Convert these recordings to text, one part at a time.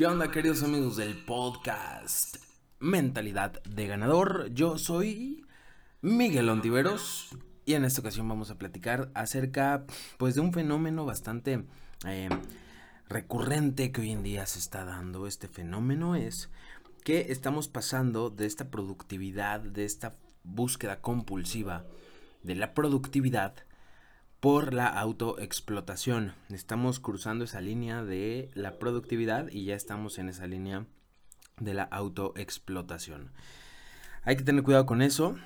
¿Qué onda queridos amigos del podcast Mentalidad de Ganador? Yo soy Miguel Ontiveros y en esta ocasión vamos a platicar acerca pues de un fenómeno bastante eh, recurrente que hoy en día se está dando. Este fenómeno es que estamos pasando de esta productividad, de esta búsqueda compulsiva de la productividad por la autoexplotación. Estamos cruzando esa línea de la productividad y ya estamos en esa línea de la autoexplotación. Hay que tener cuidado con eso.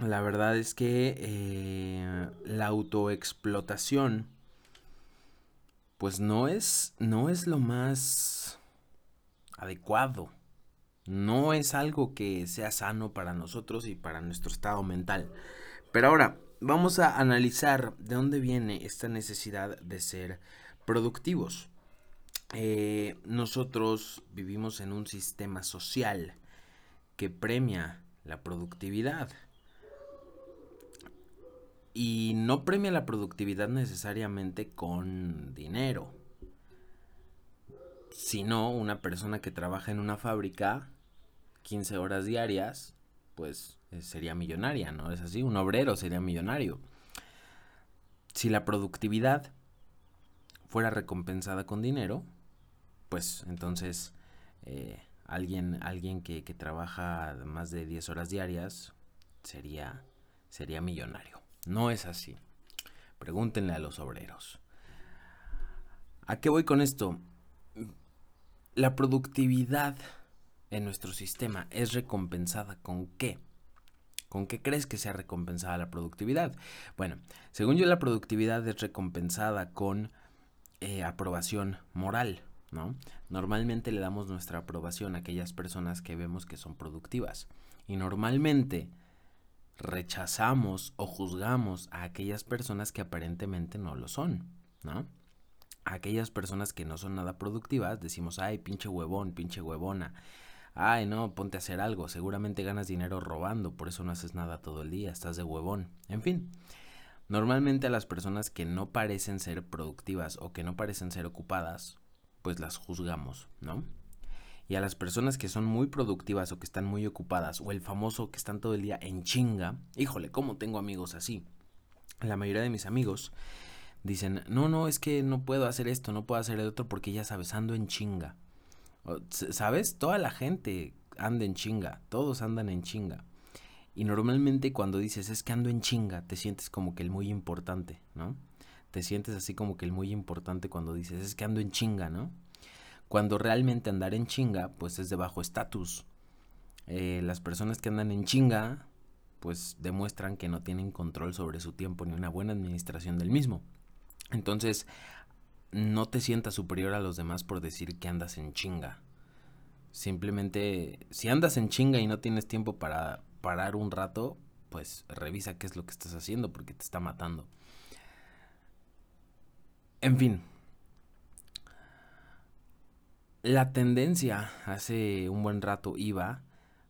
La verdad es que eh, la autoexplotación pues no es, no es lo más adecuado. No es algo que sea sano para nosotros y para nuestro estado mental. Pero ahora, vamos a analizar de dónde viene esta necesidad de ser productivos. Eh, nosotros vivimos en un sistema social que premia la productividad. Y no premia la productividad necesariamente con dinero. Sino una persona que trabaja en una fábrica 15 horas diarias, pues eh, sería millonaria, ¿no? Es así, un obrero sería millonario. Si la productividad fuera recompensada con dinero, pues entonces eh, alguien, alguien que, que, trabaja más de 10 horas diarias sería, sería millonario. No es así. Pregúntenle a los obreros. ¿A qué voy con esto? La productividad en nuestro sistema es recompensada con qué? ¿Con qué crees que sea recompensada la productividad? Bueno, según yo la productividad es recompensada con eh, aprobación moral, ¿no? Normalmente le damos nuestra aprobación a aquellas personas que vemos que son productivas y normalmente rechazamos o juzgamos a aquellas personas que aparentemente no lo son, ¿no? A aquellas personas que no son nada productivas decimos, ay, pinche huevón, pinche huevona, ay no, ponte a hacer algo, seguramente ganas dinero robando, por eso no haces nada todo el día, estás de huevón, en fin. Normalmente a las personas que no parecen ser productivas o que no parecen ser ocupadas, pues las juzgamos, ¿no? Y a las personas que son muy productivas o que están muy ocupadas, o el famoso que están todo el día en chinga, híjole, ¿cómo tengo amigos así? La mayoría de mis amigos dicen, no, no, es que no puedo hacer esto, no puedo hacer el otro porque ya sabes, ando en chinga. ¿Sabes? Toda la gente anda en chinga, todos andan en chinga. Y normalmente cuando dices es que ando en chinga, te sientes como que el muy importante, ¿no? Te sientes así como que el muy importante cuando dices es que ando en chinga, ¿no? Cuando realmente andar en chinga, pues es de bajo estatus. Eh, las personas que andan en chinga, pues demuestran que no tienen control sobre su tiempo ni una buena administración del mismo. Entonces, no te sientas superior a los demás por decir que andas en chinga. Simplemente, si andas en chinga y no tienes tiempo para parar un rato, pues revisa qué es lo que estás haciendo porque te está matando. En fin, la tendencia hace un buen rato iba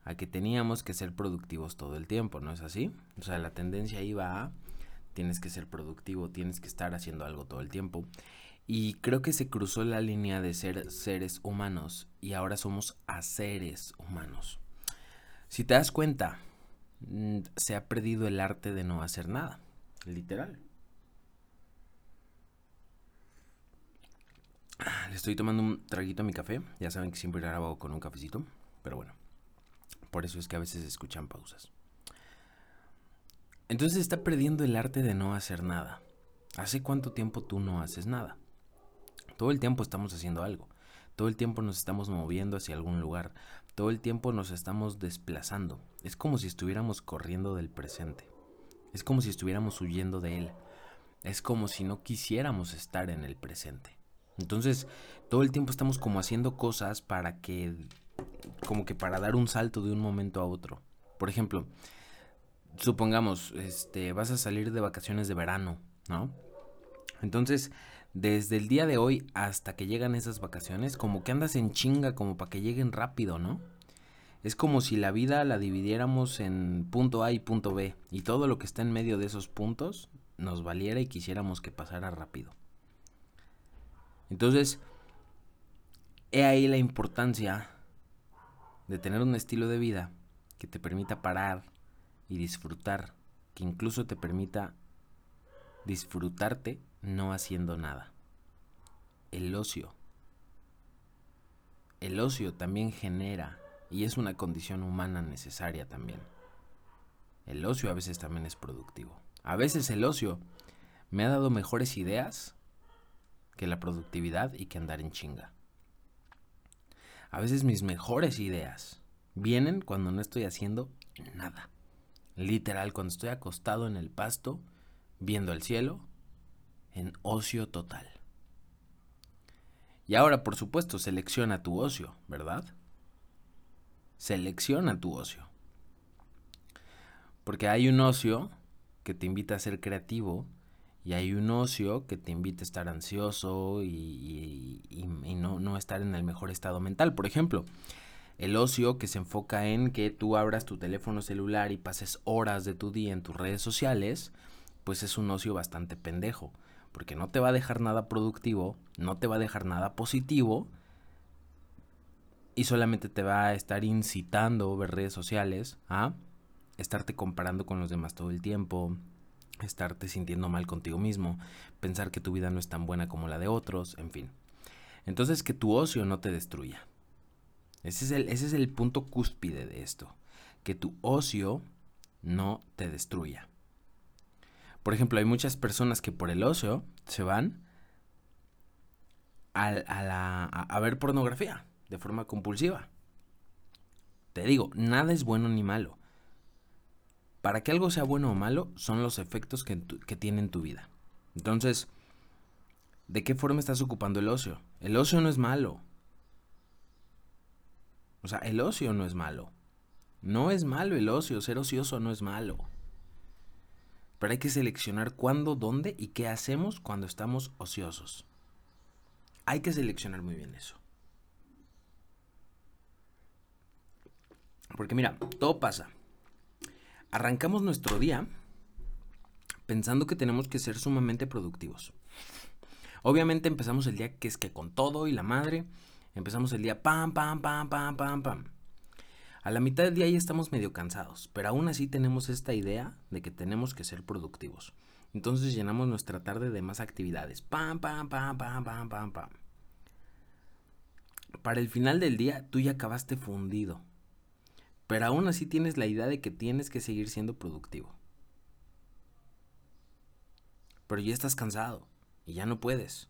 a que teníamos que ser productivos todo el tiempo, ¿no es así? O sea, la tendencia iba a tienes que ser productivo, tienes que estar haciendo algo todo el tiempo. Y creo que se cruzó la línea de ser seres humanos y ahora somos a seres humanos. Si te das cuenta, mm, se ha perdido el arte de no hacer nada, literal. Le estoy tomando un traguito a mi café, ya saben que siempre grabo con un cafecito, pero bueno, por eso es que a veces escuchan pausas. Entonces está perdiendo el arte de no hacer nada. ¿Hace cuánto tiempo tú no haces nada? Todo el tiempo estamos haciendo algo. Todo el tiempo nos estamos moviendo hacia algún lugar. Todo el tiempo nos estamos desplazando. Es como si estuviéramos corriendo del presente. Es como si estuviéramos huyendo de él. Es como si no quisiéramos estar en el presente. Entonces, todo el tiempo estamos como haciendo cosas para que, como que para dar un salto de un momento a otro. Por ejemplo, supongamos, este, vas a salir de vacaciones de verano, ¿no? Entonces, desde el día de hoy hasta que llegan esas vacaciones, como que andas en chinga, como para que lleguen rápido, ¿no? Es como si la vida la dividiéramos en punto A y punto B, y todo lo que está en medio de esos puntos nos valiera y quisiéramos que pasara rápido. Entonces, He ahí la importancia de tener un estilo de vida que te permita parar y disfrutar, que incluso te permita disfrutarte no haciendo nada. El ocio. El ocio también genera y es una condición humana necesaria también. El ocio a veces también es productivo. A veces el ocio me ha dado mejores ideas que la productividad y que andar en chinga. A veces mis mejores ideas vienen cuando no estoy haciendo nada. Literal, cuando estoy acostado en el pasto, viendo el cielo, en ocio total. Y ahora, por supuesto, selecciona tu ocio, ¿verdad? Selecciona tu ocio. Porque hay un ocio que te invita a ser creativo y hay un ocio que te invita a estar ansioso y, no, estar en el mejor estado mental. Por ejemplo, el ocio que se enfoca en que tú abras tu teléfono celular y pases horas de tu día en tus redes sociales, pues es un ocio bastante pendejo, porque no te va a dejar nada productivo, no te va a dejar nada positivo y solamente te va a estar incitando ver redes sociales a estarte comparando con los demás todo el tiempo, estarte sintiendo mal contigo mismo, pensar que tu vida no es tan buena como la de otros, en fin. Entonces que tu ocio no te destruya. Ese es el, ese es el punto cúspide de esto, que tu ocio no te destruya. Por ejemplo, hay muchas personas que por el ocio se van a, a ver pornografía de forma compulsiva. Te digo, nada es bueno ni malo. Para que algo sea bueno o malo son los efectos que, que tiene en tu vida. Entonces, ¿de qué forma estás ocupando el ocio? El ocio no es malo. O sea, el ocio no es malo. No es malo el ocio, ser ocioso no es malo. Pero hay que seleccionar cuándo, dónde y qué hacemos cuando estamos ociosos. Hay que seleccionar muy bien eso. Porque mira, todo pasa. Arrancamos nuestro día pensando que tenemos que ser sumamente productivos. Obviamente empezamos el día que es que con todo y la madre, empezamos el día pam, pam, pam, pam, pam, pam. A la mitad del día ya estamos medio cansados, pero aún así tenemos esta idea de que tenemos que ser productivos. Entonces llenamos nuestra tarde de más actividades. Pam, pam, pam, pam, pam, pam, pam. Para el final del día tú ya acabaste fundido. Pero aún así tienes la idea de que tienes que seguir siendo productivo. Pero ya estás cansado y ya no puedes.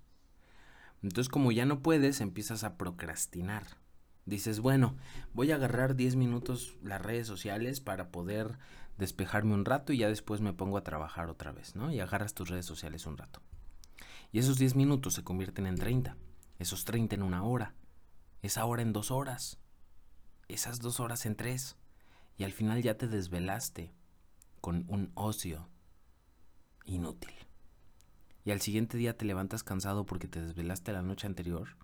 Entonces como ya no puedes, empiezas a procrastinar. Dices, bueno, voy a agarrar 10 minutos las redes sociales para poder despejarme un rato y ya después me pongo a trabajar otra vez, ¿no? Y agarras tus redes sociales un rato. Y esos 10 minutos se convierten en 30. Esos 30 en una hora. Esa hora en dos horas esas dos horas en tres. Y al final ya te desvelaste con un ocio inútil. Y al siguiente día te levantas cansado porque te desvelaste la noche anterior.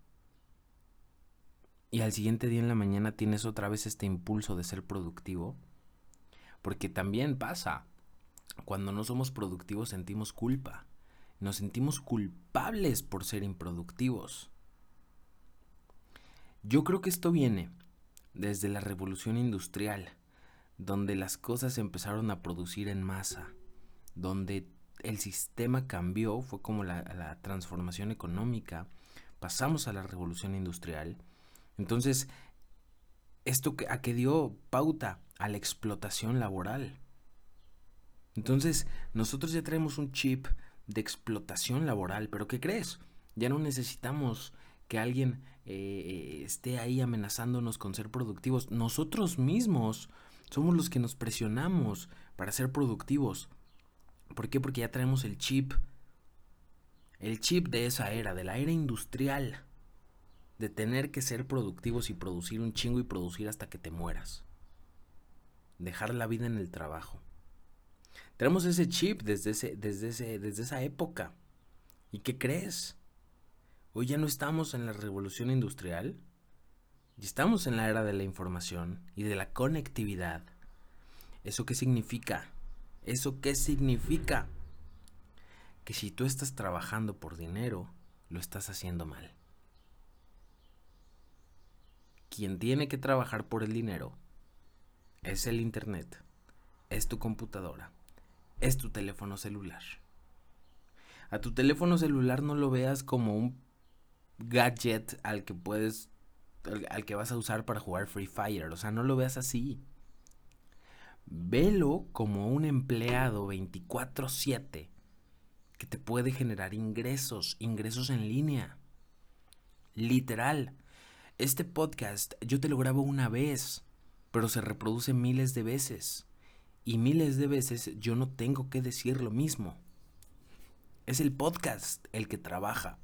Y al siguiente día en la mañana tienes otra vez este impulso de ser productivo. Porque también pasa. Cuando no somos productivos sentimos culpa. Nos sentimos culpables por ser improductivos. Yo creo que esto viene desde la revolución industrial, donde las cosas empezaron a producir en masa, donde el sistema cambió, fue como la, transformación económica, pasamos a la revolución industrial. Entonces, esto a que dio pauta a la explotación laboral. Entonces, nosotros ya traemos un chip de explotación laboral, pero ¿qué crees? Ya no necesitamos que alguien eh, esté ahí amenazándonos con ser productivos. Nosotros mismos somos los que nos presionamos para ser productivos. ¿Por qué? Porque ya traemos el chip. El chip de esa era, de la era industrial. De tener que ser productivos y producir un chingo y producir hasta que te mueras. Dejar la vida en el trabajo. Tenemos ese chip desde, ese, desde, ese, desde esa época. ¿Y qué crees? Hoy ya no estamos en la revolución industrial, y estamos en la era de la información y de la conectividad. ¿Eso qué significa? ¿Eso qué significa? Que si tú estás trabajando por dinero, lo estás haciendo mal. Quien tiene que trabajar por el dinero es el Internet, es tu computadora, es tu teléfono celular. A tu teléfono celular no lo veas como un gadget al que puedes, al, que vas a usar para jugar Free Fire, o sea, no lo veas así. Velo como un empleado 24/7 que te puede generar ingresos, ingresos en línea. Literal. Este podcast yo te lo grabo una vez, pero se reproduce miles de veces. Y miles de veces yo no tengo que decir lo mismo. Es el podcast el que trabaja.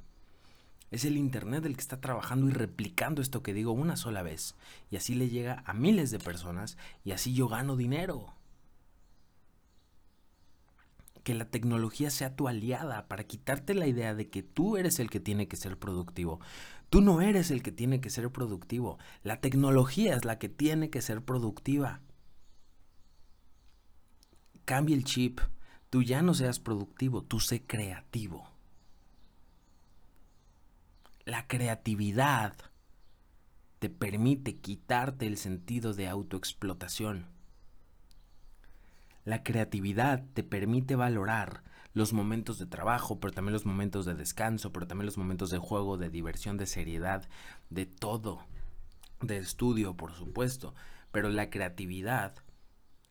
Es el Internet el que está trabajando y replicando esto que digo una sola vez. Y así le llega a miles de personas y así yo gano dinero. Que la tecnología sea tu aliada para quitarte la idea de que tú eres el que tiene que ser productivo. Tú no eres el que tiene que ser productivo. La tecnología es la que tiene que ser productiva. Cambia el chip. Tú ya no seas productivo, tú sé creativo. La creatividad te permite quitarte el sentido de autoexplotación. La creatividad te permite valorar los momentos de trabajo, pero también los momentos de descanso, pero también los momentos de juego, de diversión, de seriedad, de todo, de estudio, por supuesto. Pero la creatividad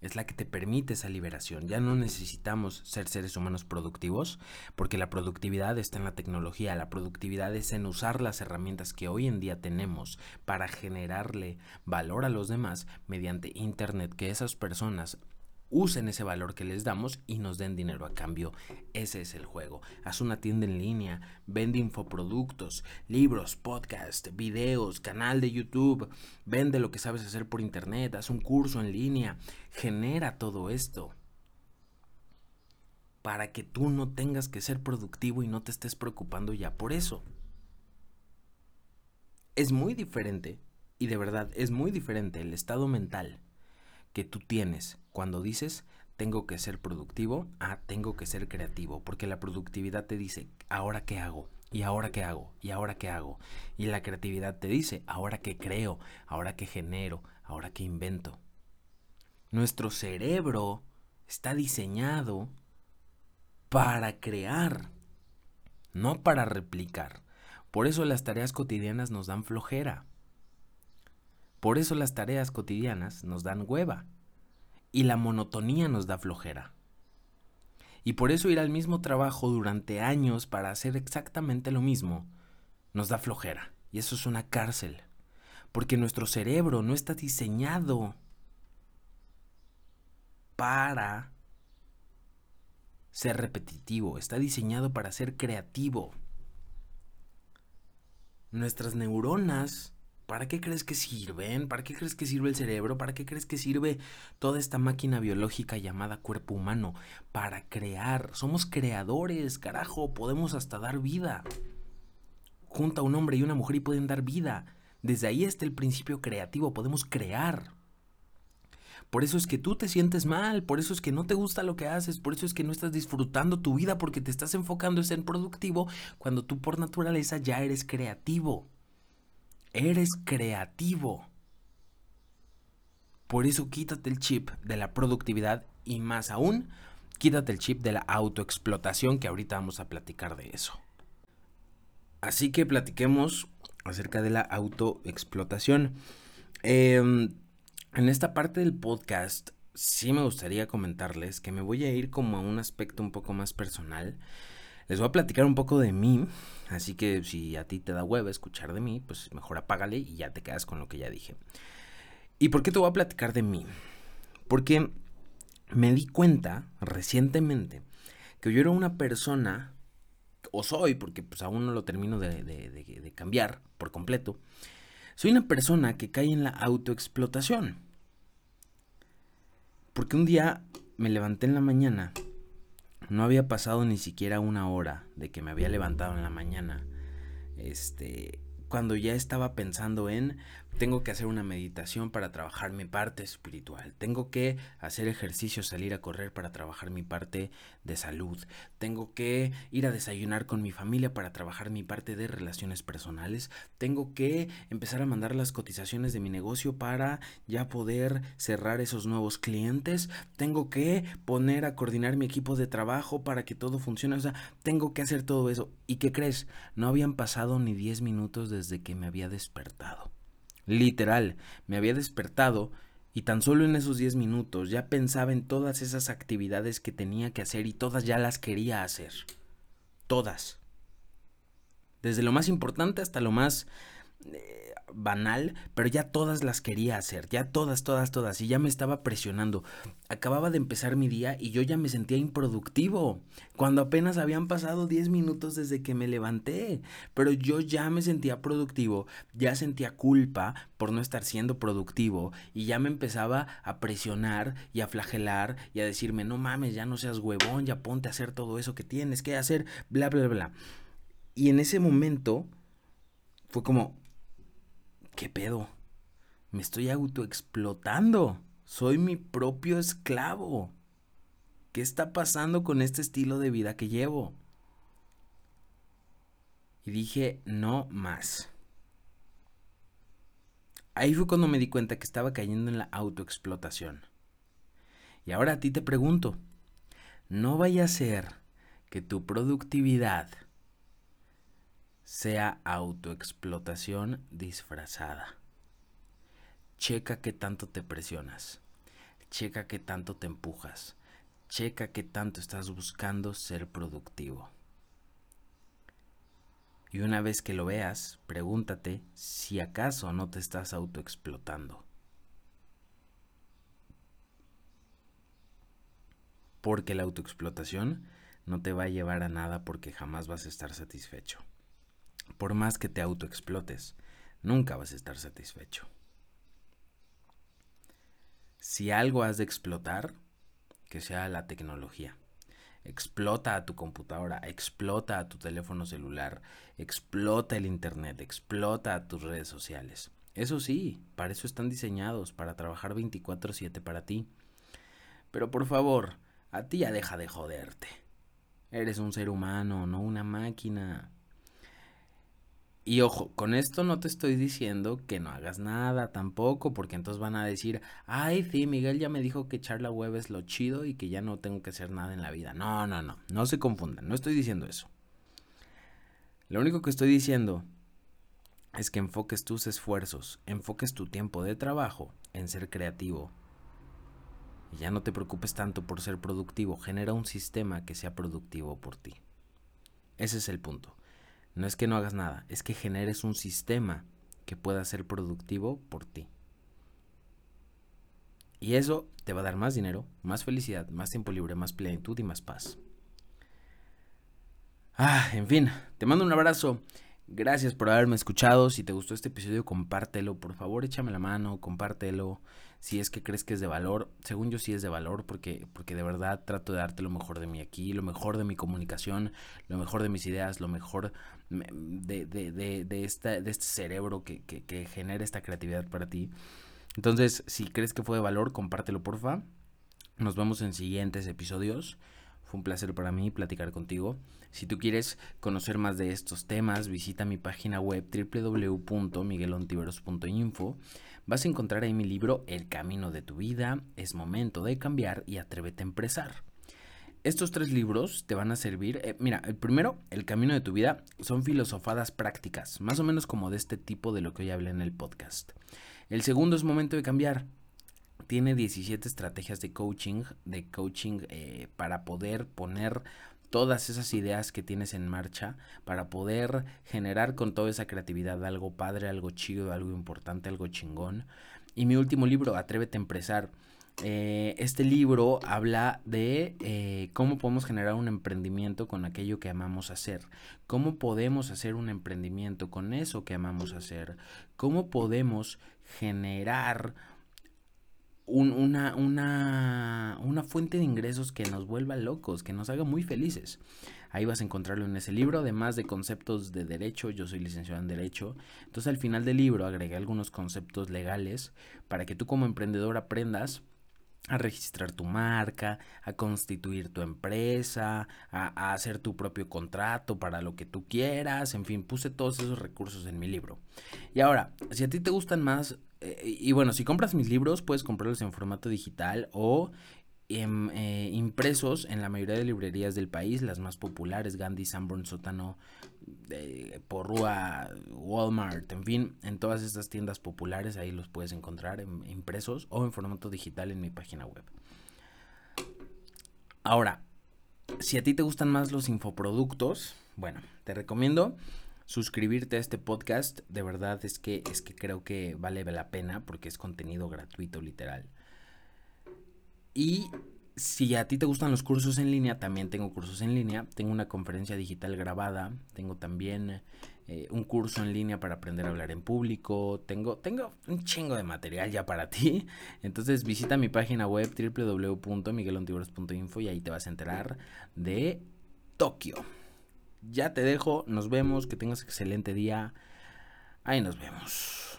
es la que te permite esa liberación. Ya no necesitamos ser seres humanos productivos, porque la productividad está en la tecnología, la productividad es en usar las herramientas que hoy en día tenemos para generarle valor a los demás mediante Internet, que esas personas usen ese valor que les damos y nos den dinero a cambio. Ese es el juego. Haz una tienda en línea, vende infoproductos, libros, podcast, videos, canal de YouTube, vende lo que sabes hacer por internet, haz un curso en línea, genera todo esto para que tú no tengas que ser productivo y no te estés preocupando ya por eso. Es muy diferente, y de verdad es muy diferente el estado mental que tú tienes cuando dices tengo que ser productivo a tengo que ser creativo, porque la productividad te dice, ahora qué hago, y ahora qué hago, y ahora qué hago, y la creatividad te dice, ahora qué creo, ahora qué genero, ahora qué invento. Nuestro cerebro está diseñado para crear, no para replicar. Por eso las tareas cotidianas nos dan flojera. Por eso las tareas cotidianas nos dan hueva y la monotonía nos da flojera. Y por eso ir al mismo trabajo durante años para hacer exactamente lo mismo nos da flojera. Y eso es una cárcel. Porque nuestro cerebro no está diseñado para ser repetitivo, está diseñado para ser creativo. Nuestras neuronas ¿Para qué crees que sirven? ¿Para qué crees que sirve el cerebro? ¿Para qué crees que sirve toda esta máquina biológica llamada cuerpo humano? Para crear. Somos creadores, carajo. Podemos hasta dar vida. Junta un hombre y una mujer y pueden dar vida. Desde ahí está el principio creativo. Podemos crear. Por eso es que tú te sientes mal, por eso es que no te gusta lo que haces, por eso es que no estás disfrutando tu vida porque te estás enfocando en ser productivo cuando tú por naturaleza ya eres creativo. Eres creativo. Por eso quítate el chip de la productividad y más aún, quítate el chip de la autoexplotación que ahorita vamos a platicar de eso. Así que platiquemos acerca de la autoexplotación. Em, en esta parte del podcast sí me gustaría comentarles que me voy a ir como a un aspecto un poco más personal. Les voy a platicar un poco de mí, así que si a ti te da hueva escuchar de mí, pues mejor apágale y ya te quedas con lo que ya dije. ¿Y por qué te voy a platicar de mí? Porque me di cuenta recientemente que yo era una persona, o soy, porque pues aún no lo termino de, de cambiar por completo, soy una persona que cae en la autoexplotación. Porque un día me levanté en la mañana no había pasado ni siquiera una hora de que me había levantado en la mañana. Este, cuando ya estaba pensando en tengo que hacer una meditación para trabajar mi parte espiritual. Tengo que hacer ejercicio, salir a correr para trabajar mi parte de salud. Tengo que ir a desayunar con mi familia para trabajar mi parte de relaciones personales. Tengo que empezar a mandar las cotizaciones de mi negocio para ya poder cerrar esos nuevos clientes. Tengo que poner a coordinar mi equipo de trabajo para que todo funcione. O sea, tengo que hacer todo eso. ¿Y qué crees? No habían pasado ni 10 minutos desde que me había despertado. Literal, me había despertado y tan solo en esos 10 minutos ya pensaba en todas esas actividades que tenía que hacer y todas ya las quería hacer. Todas. Desde lo más importante hasta lo más... Banal, pero ya todas las quería hacer, ya todas, todas, todas, y ya me estaba presionando. Acababa de empezar mi día y yo ya me sentía improductivo, cuando apenas habían pasado 10 minutos desde que me levanté, pero yo ya me sentía productivo, ya sentía culpa por no estar siendo productivo y ya me empezaba a presionar y a flagelar y a decirme, no mames, ya no seas huevón, ya ponte a hacer todo eso que tienes que hacer, bla, bla, bla. Y en ese momento fue como, ¿Qué pedo? Me estoy autoexplotando. Soy mi propio esclavo. ¿Qué está pasando con este estilo de vida que llevo? Y dije, no más. Ahí fue cuando me di cuenta que estaba cayendo en la autoexplotación. Y ahora a ti te pregunto, no vaya a ser que tu productividad sea autoexplotación disfrazada. Checa qué tanto te presionas. Checa qué tanto te empujas. Checa qué tanto estás buscando ser productivo. Y una vez que lo veas, pregúntate si acaso no te estás autoexplotando. Porque la autoexplotación no te va a llevar a nada porque jamás vas a estar satisfecho por más que te autoexplotes, nunca vas a estar satisfecho. Si algo has de explotar, que sea la tecnología. Explota a tu computadora, explota a tu teléfono celular, explota el Internet, explota a tus redes sociales. Eso sí, para eso están diseñados, para trabajar 24/7 para ti. Pero por favor, a ti ya deja de joderte. Eres un ser humano, no una máquina. Y ojo, con esto no te estoy diciendo que no hagas nada tampoco, porque entonces van a decir, ay, sí, Miguel ya me dijo que echar la web es lo chido y que ya no tengo que hacer nada en la vida. No, no, no, no se confundan, no estoy diciendo eso. Lo único que estoy diciendo es que enfoques tus esfuerzos, enfoques tu tiempo de trabajo en ser creativo. Y ya no te preocupes tanto por ser productivo, genera un sistema que sea productivo por ti. Ese es el punto. No es que no hagas nada, es que generes un sistema que pueda ser productivo por ti. Y eso te va a dar más dinero, más felicidad, más tiempo libre, más plenitud y más paz. Ah, en fin, te mando un abrazo. Gracias por haberme escuchado. Si te gustó este episodio, compártelo. Por favor, échame la mano, compártelo si es que crees que es de valor. Según yo sí es de valor porque, porque de verdad trato de darte lo mejor de mí aquí, lo mejor de mi comunicación, lo mejor de mis ideas, lo mejor de, de, de, este cerebro que, que, que genera esta creatividad para ti. Entonces, si crees que fue de valor, compártelo porfa. Nos vemos en siguientes episodios. Fue un placer para mí platicar contigo. Si tú quieres conocer más de estos temas, visita mi página web www.miguelontiveros.info vas a encontrar ahí mi libro El camino de tu vida, es momento de cambiar y atrévete a empezar. Estos tres libros te van a servir, eh, mira, el primero, El camino de tu vida, son filosofadas prácticas, más o menos como de este tipo de lo que hoy hablé en el podcast. El segundo es momento de cambiar. Tiene 17 estrategias de coaching, de coaching eh, para poder poner todas esas ideas que tienes en marcha para poder generar con toda esa creatividad algo padre, algo chido, algo importante, algo chingón. Y mi último libro, Atrévete a Empresar. Eh, este libro habla de eh, cómo podemos generar un emprendimiento con aquello que amamos hacer, cómo podemos hacer un emprendimiento con eso que amamos hacer, cómo podemos generar una, una, una fuente de ingresos que nos vuelva locos, que nos haga muy felices. Ahí vas a encontrarlo en ese libro, además de conceptos de derecho, yo soy licenciado en derecho, entonces al final del libro agregué algunos conceptos legales para que tú como emprendedor aprendas a registrar tu marca, a constituir tu empresa, a, hacer tu propio contrato para lo que tú quieras, en fin, puse todos esos recursos en mi libro. Y ahora, si a ti te gustan más, eh, y bueno, si compras mis libros, puedes comprarlos en formato digital o Em, eh, impresos en la mayoría de librerías del país, las más populares, Gandhi, Sanborn, Sótano, eh, Porrúa, Walmart, en fin, en todas estas tiendas populares ahí los puedes encontrar impresos o en formato digital en mi página web. Ahora, si a ti te gustan más los infoproductos, bueno, te recomiendo suscribirte a este podcast. De verdad es que es que creo que vale la pena porque es contenido gratuito literal. Y si a ti te gustan los cursos en línea, también tengo cursos en línea. Tengo una conferencia digital grabada. Tengo también eh, un curso en línea para aprender a hablar en público. Tengo, tengo un chingo de material ya para ti. Entonces visita mi página web www.miguelontiburos.info y ahí te vas a enterar de Tokio. Ya te dejo. Nos vemos. Que tengas excelente día. Ahí nos vemos.